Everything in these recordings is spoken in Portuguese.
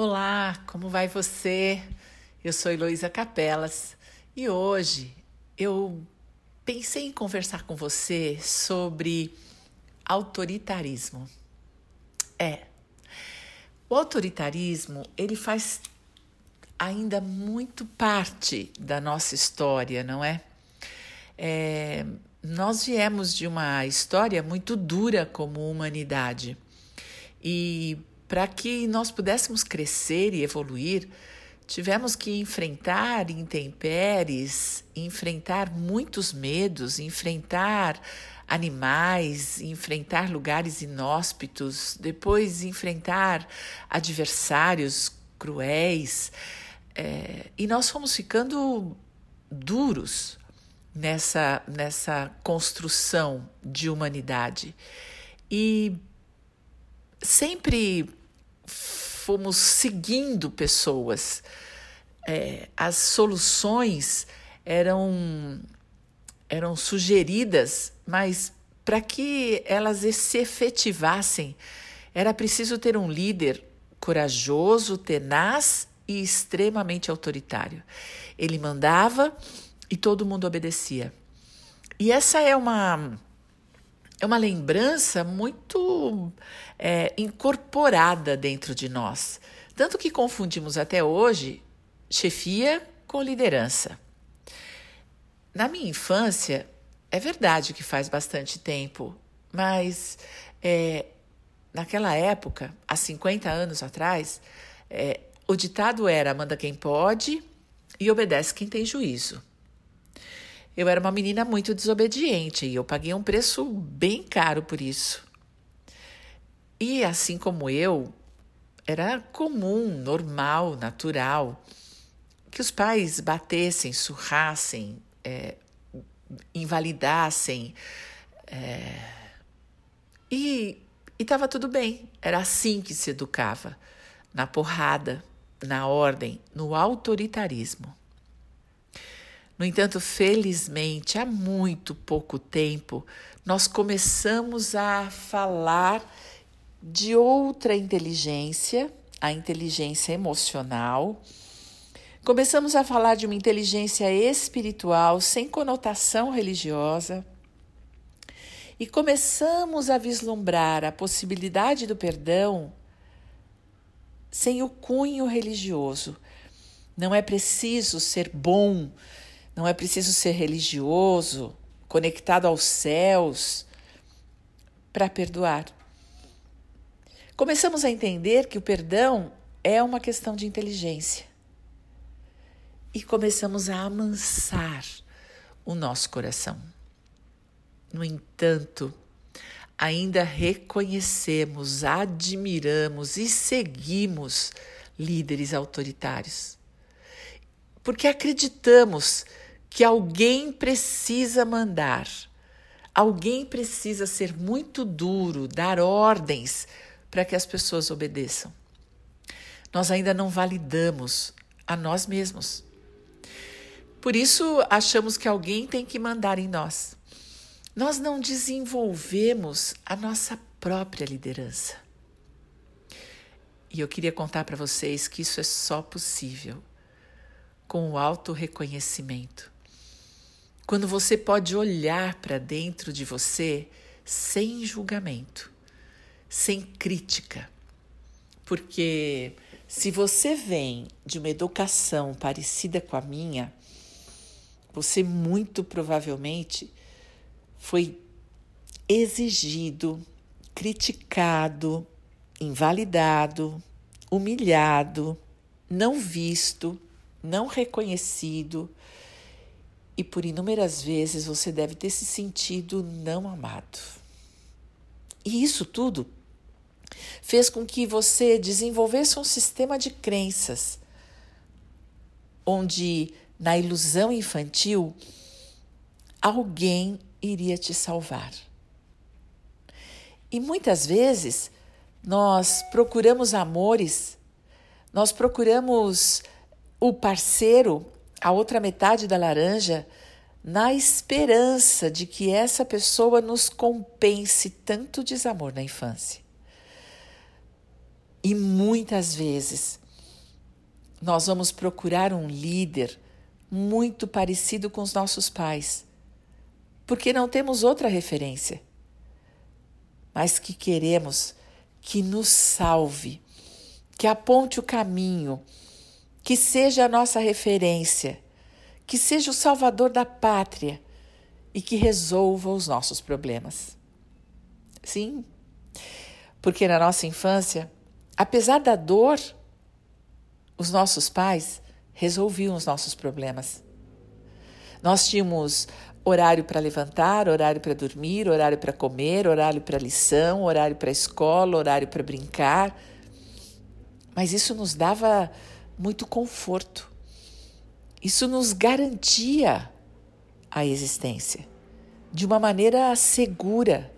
Olá, como vai você? Eu sou Heloísa Capelas e hoje eu pensei em conversar com você sobre autoritarismo. É, o autoritarismo ele faz ainda muito parte da nossa história, não é? é nós viemos de uma história muito dura como humanidade e para que nós pudéssemos crescer e evoluir, tivemos que enfrentar intempéries, enfrentar muitos medos, enfrentar animais, enfrentar lugares inóspitos, depois enfrentar adversários cruéis. É, e nós fomos ficando duros nessa, nessa construção de humanidade. E sempre fomos seguindo pessoas. É, as soluções eram, eram sugeridas, mas para que elas se efetivassem, era preciso ter um líder corajoso, tenaz e extremamente autoritário. Ele mandava e todo mundo obedecia. E essa é uma é uma lembrança muito é, incorporada dentro de nós. Tanto que confundimos até hoje chefia com liderança. Na minha infância, é verdade que faz bastante tempo, mas é, naquela época, há 50 anos atrás, é, o ditado era: manda quem pode e obedece quem tem juízo. Eu era uma menina muito desobediente e eu paguei um preço bem caro por isso. E assim como eu, era comum, normal, natural que os pais batessem, surrassem, é, invalidassem. É, e estava tudo bem. Era assim que se educava: na porrada, na ordem, no autoritarismo. No entanto, felizmente, há muito pouco tempo, nós começamos a falar de outra inteligência, a inteligência emocional. Começamos a falar de uma inteligência espiritual sem conotação religiosa. E começamos a vislumbrar a possibilidade do perdão sem o cunho religioso. Não é preciso ser bom não é preciso ser religioso, conectado aos céus, para perdoar. Começamos a entender que o perdão é uma questão de inteligência. E começamos a amansar o nosso coração. No entanto, ainda reconhecemos, admiramos e seguimos líderes autoritários. Porque acreditamos que alguém precisa mandar, alguém precisa ser muito duro, dar ordens para que as pessoas obedeçam. Nós ainda não validamos a nós mesmos. Por isso, achamos que alguém tem que mandar em nós. Nós não desenvolvemos a nossa própria liderança. E eu queria contar para vocês que isso é só possível com o auto-reconhecimento quando você pode olhar para dentro de você sem julgamento, sem crítica. Porque se você vem de uma educação parecida com a minha, você muito provavelmente foi exigido, criticado, invalidado, humilhado, não visto, não reconhecido e por inúmeras vezes você deve ter se sentido não amado. E isso tudo fez com que você desenvolvesse um sistema de crenças onde, na ilusão infantil, alguém iria te salvar. E muitas vezes nós procuramos amores, nós procuramos o parceiro a outra metade da laranja na esperança de que essa pessoa nos compense tanto desamor na infância. E muitas vezes nós vamos procurar um líder muito parecido com os nossos pais, porque não temos outra referência, mas que queremos que nos salve, que aponte o caminho, que seja a nossa referência, que seja o salvador da pátria e que resolva os nossos problemas. Sim, porque na nossa infância, apesar da dor, os nossos pais resolviam os nossos problemas. Nós tínhamos horário para levantar, horário para dormir, horário para comer, horário para lição, horário para escola, horário para brincar. Mas isso nos dava muito conforto. Isso nos garantia a existência de uma maneira segura.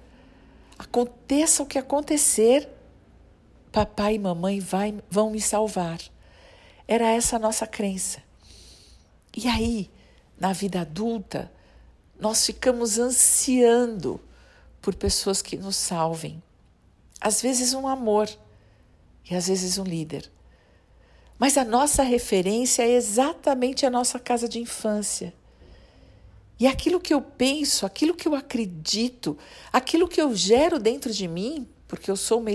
Aconteça o que acontecer, papai e mamãe vai, vão me salvar. Era essa a nossa crença. E aí, na vida adulta, nós ficamos ansiando por pessoas que nos salvem. Às vezes, um amor e às vezes, um líder. Mas a nossa referência é exatamente a nossa casa de infância. E aquilo que eu penso, aquilo que eu acredito, aquilo que eu gero dentro de mim, porque eu sou uma,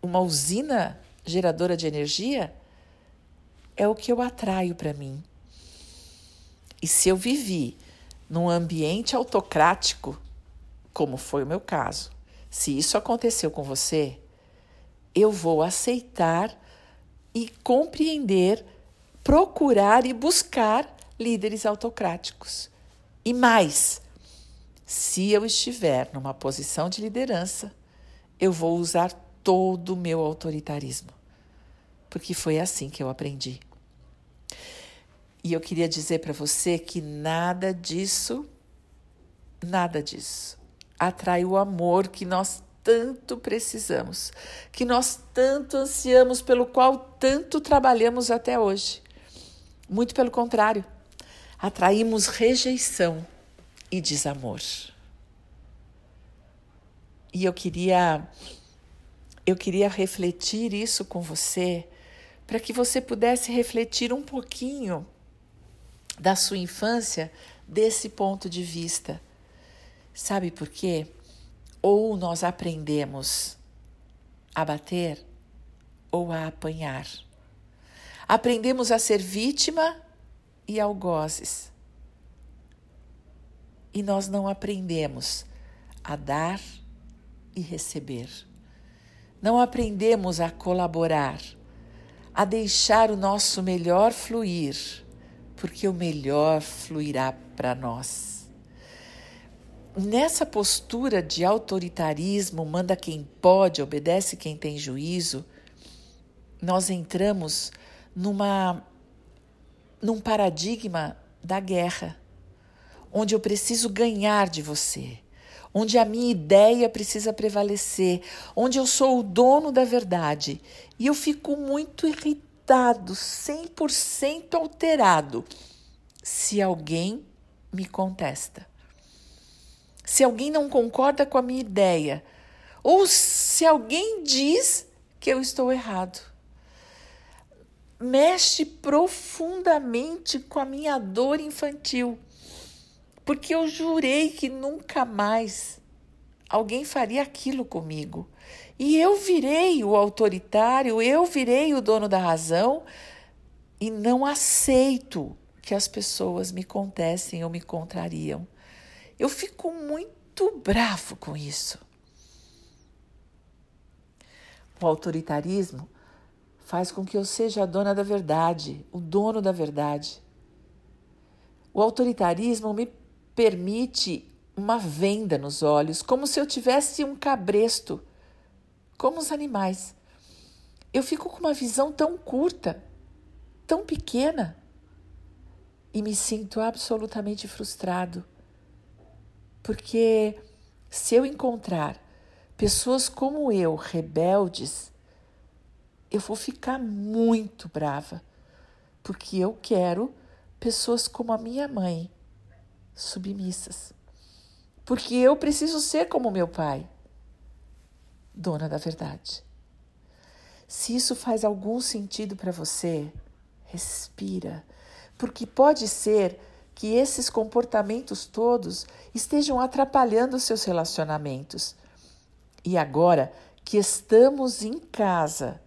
uma usina geradora de energia, é o que eu atraio para mim. E se eu vivi num ambiente autocrático, como foi o meu caso, se isso aconteceu com você, eu vou aceitar e compreender, procurar e buscar líderes autocráticos. E mais, se eu estiver numa posição de liderança, eu vou usar todo o meu autoritarismo, porque foi assim que eu aprendi. E eu queria dizer para você que nada disso, nada disso atrai o amor que nós tanto precisamos, que nós tanto ansiamos, pelo qual tanto trabalhamos até hoje. Muito pelo contrário, atraímos rejeição e desamor. E eu queria eu queria refletir isso com você, para que você pudesse refletir um pouquinho da sua infância desse ponto de vista. Sabe por quê? Ou nós aprendemos a bater ou a apanhar. Aprendemos a ser vítima e algozes. E nós não aprendemos a dar e receber. Não aprendemos a colaborar, a deixar o nosso melhor fluir porque o melhor fluirá para nós. Nessa postura de autoritarismo, manda quem pode, obedece quem tem juízo, nós entramos numa num paradigma da guerra, onde eu preciso ganhar de você, onde a minha ideia precisa prevalecer, onde eu sou o dono da verdade. E eu fico muito irritada estado 100% alterado se alguém me contesta. Se alguém não concorda com a minha ideia, ou se alguém diz que eu estou errado. Mexe profundamente com a minha dor infantil, porque eu jurei que nunca mais alguém faria aquilo comigo. E eu virei o autoritário, eu virei o dono da razão e não aceito que as pessoas me contestem ou me contrariam. Eu fico muito bravo com isso. O autoritarismo faz com que eu seja a dona da verdade, o dono da verdade. O autoritarismo me permite uma venda nos olhos, como se eu tivesse um cabresto como os animais. Eu fico com uma visão tão curta, tão pequena, e me sinto absolutamente frustrado. Porque se eu encontrar pessoas como eu, rebeldes, eu vou ficar muito brava, porque eu quero pessoas como a minha mãe, submissas. Porque eu preciso ser como meu pai dona da verdade. Se isso faz algum sentido para você, Respira, porque pode ser que esses comportamentos todos estejam atrapalhando seus relacionamentos. E agora que estamos em casa,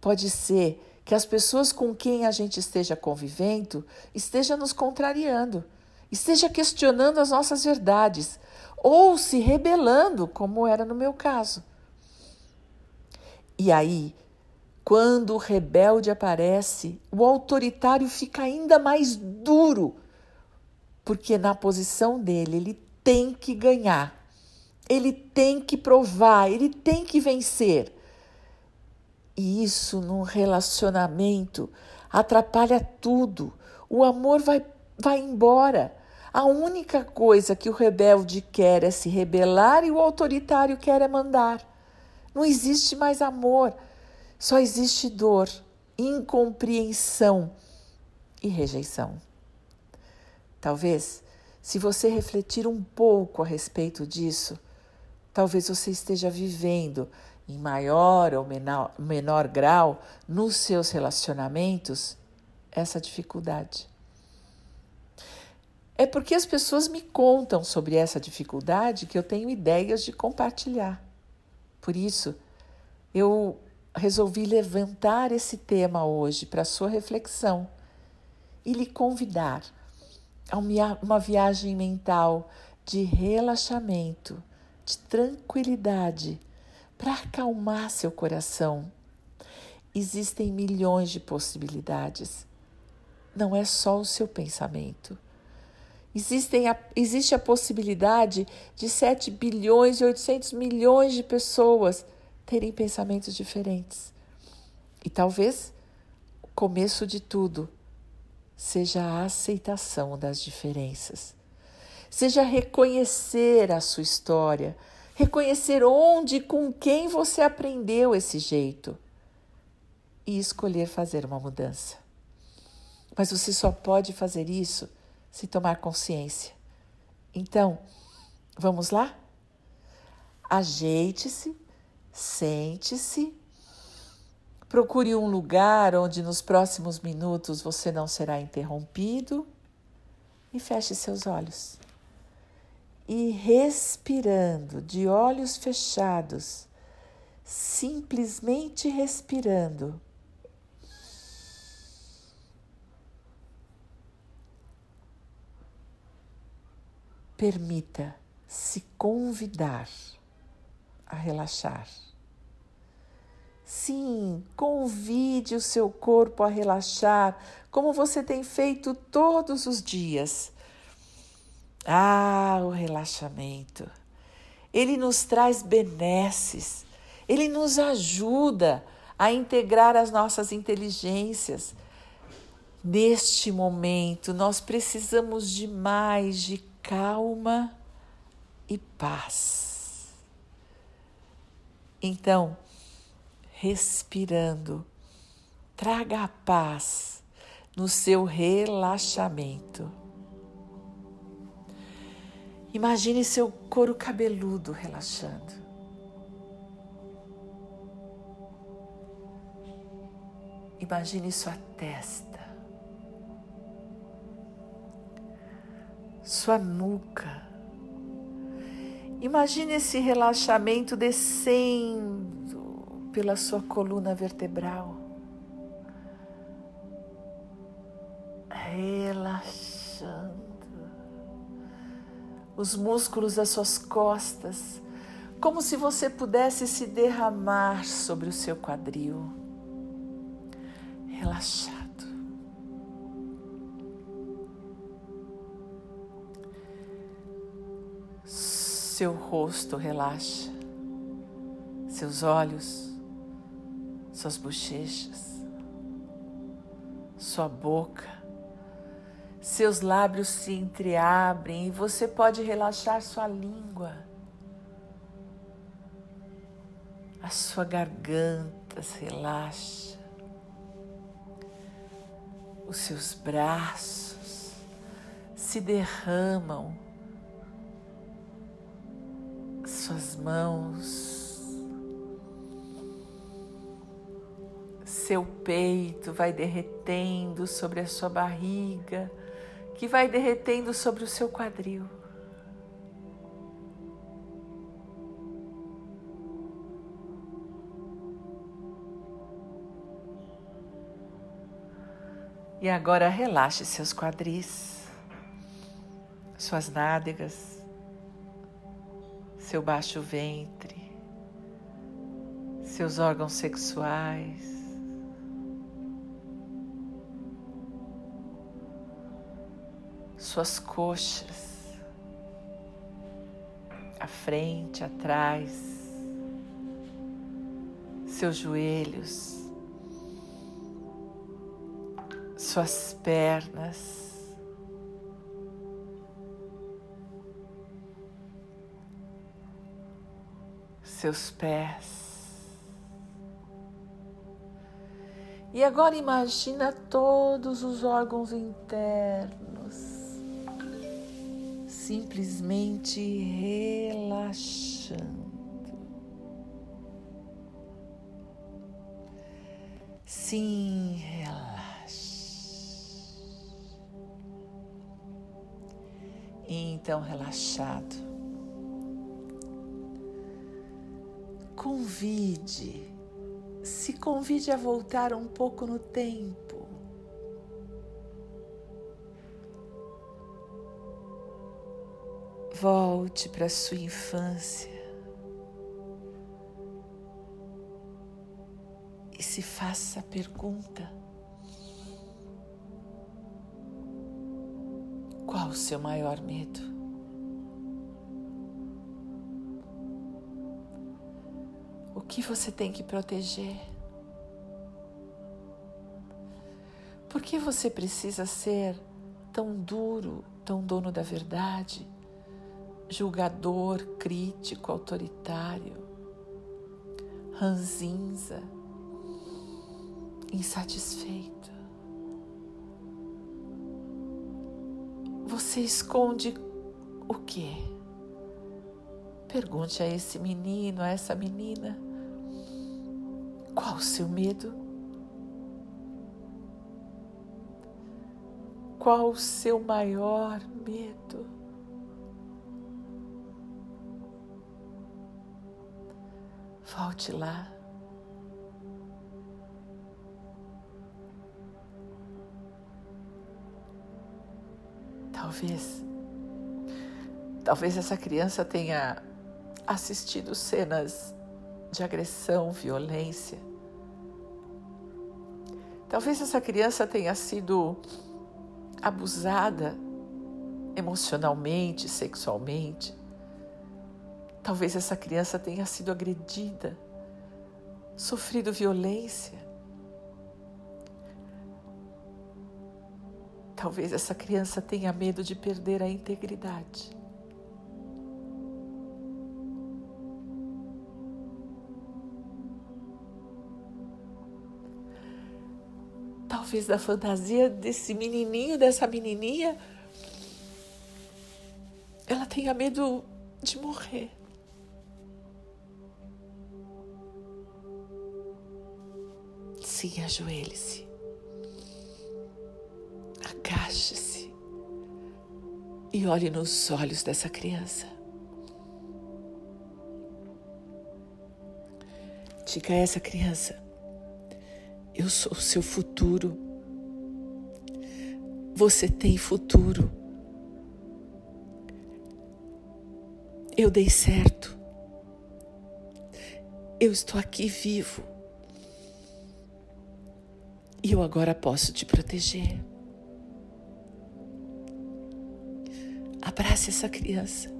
pode ser que as pessoas com quem a gente esteja convivendo esteja nos contrariando, esteja questionando as nossas verdades ou se rebelando, como era no meu caso. E aí, quando o rebelde aparece, o autoritário fica ainda mais duro, porque na posição dele ele tem que ganhar, ele tem que provar, ele tem que vencer. E isso num relacionamento atrapalha tudo. O amor vai, vai embora. A única coisa que o rebelde quer é se rebelar e o autoritário quer é mandar. Não existe mais amor, só existe dor, incompreensão e rejeição. Talvez, se você refletir um pouco a respeito disso, talvez você esteja vivendo em maior ou menor, menor grau nos seus relacionamentos essa dificuldade. É porque as pessoas me contam sobre essa dificuldade que eu tenho ideias de compartilhar. Por isso, eu resolvi levantar esse tema hoje para sua reflexão e lhe convidar a uma viagem mental de relaxamento, de tranquilidade para acalmar seu coração. Existem milhões de possibilidades. Não é só o seu pensamento. Existem a, existe a possibilidade de 7 bilhões e 800 milhões de pessoas terem pensamentos diferentes. E talvez o começo de tudo seja a aceitação das diferenças. Seja reconhecer a sua história, reconhecer onde e com quem você aprendeu esse jeito e escolher fazer uma mudança. Mas você só pode fazer isso se tomar consciência. Então, vamos lá? Ajeite-se, sente-se, procure um lugar onde nos próximos minutos você não será interrompido e feche seus olhos e respirando, de olhos fechados, simplesmente respirando. Permita se convidar a relaxar. Sim, convide o seu corpo a relaxar, como você tem feito todos os dias ah, o relaxamento. Ele nos traz benesses, ele nos ajuda a integrar as nossas inteligências. Neste momento, nós precisamos de mais de calma e paz. Então, respirando, traga a paz no seu relaxamento. Imagine seu couro cabeludo relaxando. Imagine sua testa, sua nuca. Imagine esse relaxamento descendo pela sua coluna vertebral. Relaxando os músculos das suas costas, como se você pudesse se derramar sobre o seu quadril, relaxado. Seu rosto relaxa, seus olhos, suas bochechas, sua boca seus lábios se entreabrem e você pode relaxar sua língua. A sua garganta se relaxa. Os seus braços se derramam. Suas mãos seu peito vai derretendo sobre a sua barriga, que vai derretendo sobre o seu quadril. E agora relaxe seus quadris, suas nádegas, seu baixo ventre, seus órgãos sexuais. Suas coxas, à frente, atrás, seus joelhos, suas pernas. Seus pés. E agora imagina todos os órgãos internos simplesmente relaxando. Sim, relaxa. então relaxado. Convide, se convide a voltar um pouco no tempo. Volte para sua infância e se faça a pergunta: Qual o seu maior medo? O que você tem que proteger? Por que você precisa ser tão duro, tão dono da verdade, julgador, crítico, autoritário, ranzinza, insatisfeito? Você esconde o quê? Pergunte a esse menino, a essa menina, qual o seu medo? Qual o seu maior medo? Volte lá. Talvez, talvez essa criança tenha assistido cenas de agressão, violência. Talvez essa criança tenha sido abusada emocionalmente, sexualmente. Talvez essa criança tenha sido agredida, sofrido violência. Talvez essa criança tenha medo de perder a integridade. Talvez da fantasia desse menininho, dessa menininha, ela tenha medo de morrer. Sim, ajoelhe-se. Agache-se e olhe nos olhos dessa criança. Diga a essa criança: Eu sou o seu futuro. Você tem futuro. Eu dei certo. Eu estou aqui vivo. E eu agora posso te proteger. Abrace essa criança.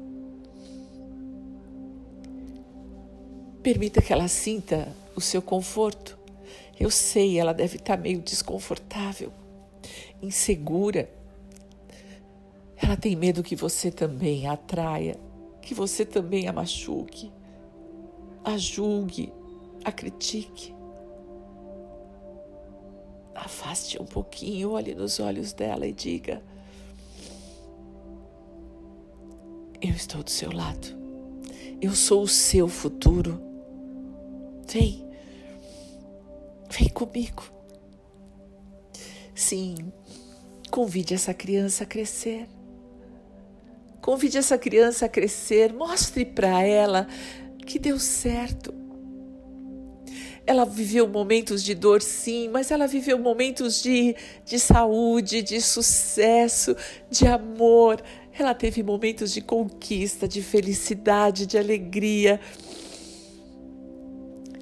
Permita que ela sinta o seu conforto. Eu sei, ela deve estar meio desconfortável, insegura. Ela tem medo que você também a atraia, que você também a machuque, a julgue, a critique. Afaste um pouquinho, olhe nos olhos dela e diga: Eu estou do seu lado. Eu sou o seu futuro. Vem. Vem comigo. Sim, convide essa criança a crescer. Convide essa criança a crescer, mostre para ela que deu certo. Ela viveu momentos de dor, sim, mas ela viveu momentos de, de saúde, de sucesso, de amor. Ela teve momentos de conquista, de felicidade, de alegria.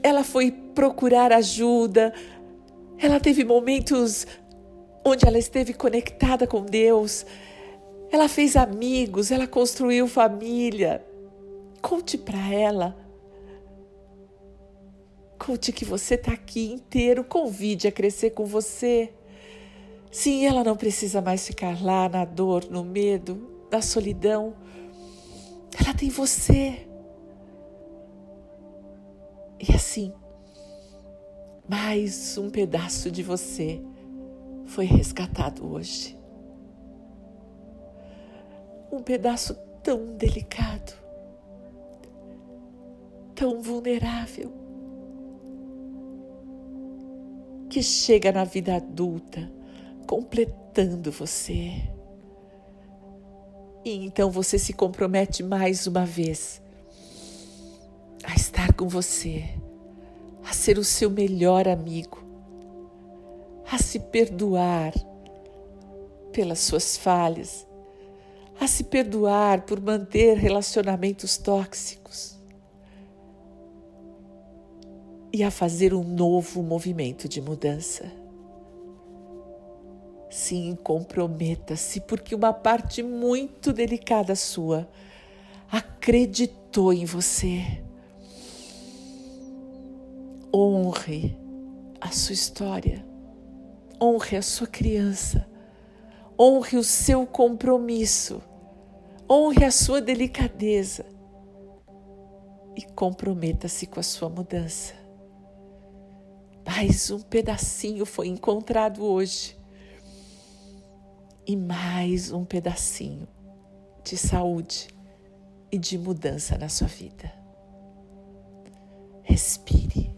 Ela foi procurar ajuda. Ela teve momentos onde ela esteve conectada com Deus. Ela fez amigos, ela construiu família. Conte para ela. Conte que você está aqui inteiro. Convide a crescer com você. Sim, ela não precisa mais ficar lá na dor, no medo, na solidão. Ela tem você. E assim, mais um pedaço de você foi resgatado hoje um pedaço tão delicado, tão vulnerável, que chega na vida adulta, completando você. E então você se compromete mais uma vez a estar com você, a ser o seu melhor amigo, a se perdoar pelas suas falhas a se perdoar por manter relacionamentos tóxicos e a fazer um novo movimento de mudança. Sim, comprometa-se, porque uma parte muito delicada sua acreditou em você. Honre a sua história, honre a sua criança, honre o seu compromisso honre a sua delicadeza e comprometa-se com a sua mudança. Mais um pedacinho foi encontrado hoje e mais um pedacinho de saúde e de mudança na sua vida. Respire.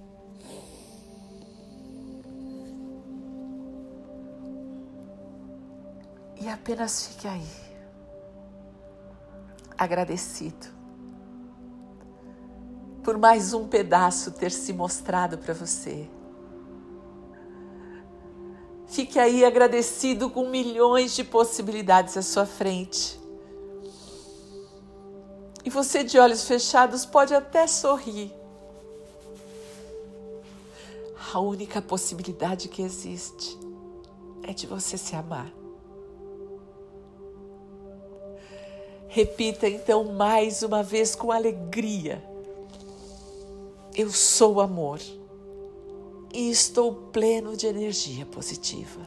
E apenas fique aí agradecido por mais um pedaço ter se mostrado para você. Fique aí agradecido com milhões de possibilidades à sua frente. E você, de olhos fechados, pode até sorrir. A única possibilidade que existe é de você se amar. Repita então mais uma vez com alegria: Eu sou amor e estou pleno de energia positiva.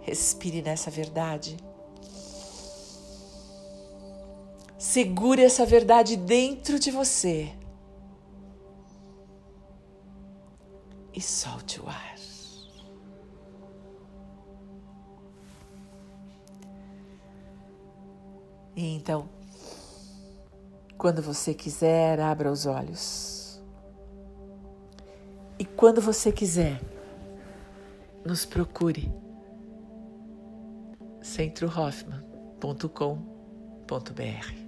Respire nessa verdade. Segure essa verdade dentro de você e solte o ar. E então, quando você quiser, abra os olhos. E quando você quiser, nos procure. centrohoffman.com.br